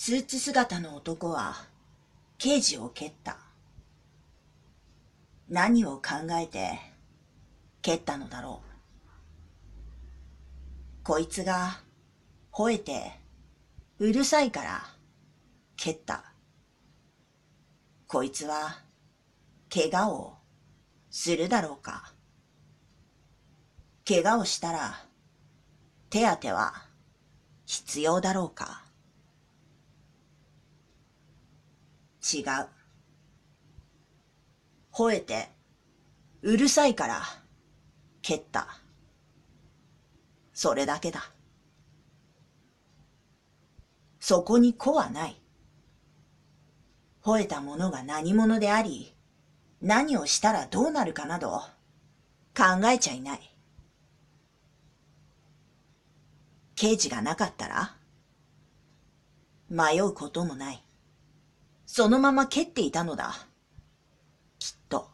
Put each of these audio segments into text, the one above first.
スーツ姿の男は刑事を蹴った。何を考えて蹴ったのだろう。こいつが吠えてうるさいから蹴った。こいつは怪我をするだろうか。怪我をしたら手当ては必要だろうか。違う。吠えてうるさいから蹴った。それだけだ。そこに子はない。吠えた者が何者であり、何をしたらどうなるかなど考えちゃいない。刑事がなかったら迷うこともない。そのまま蹴っていたのだ。きっと。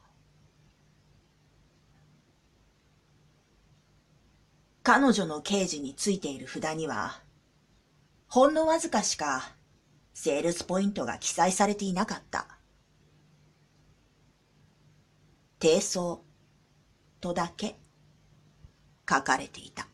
彼女の刑事についている札には、ほんのわずかしかセールスポイントが記載されていなかった。低層とだけ書かれていた。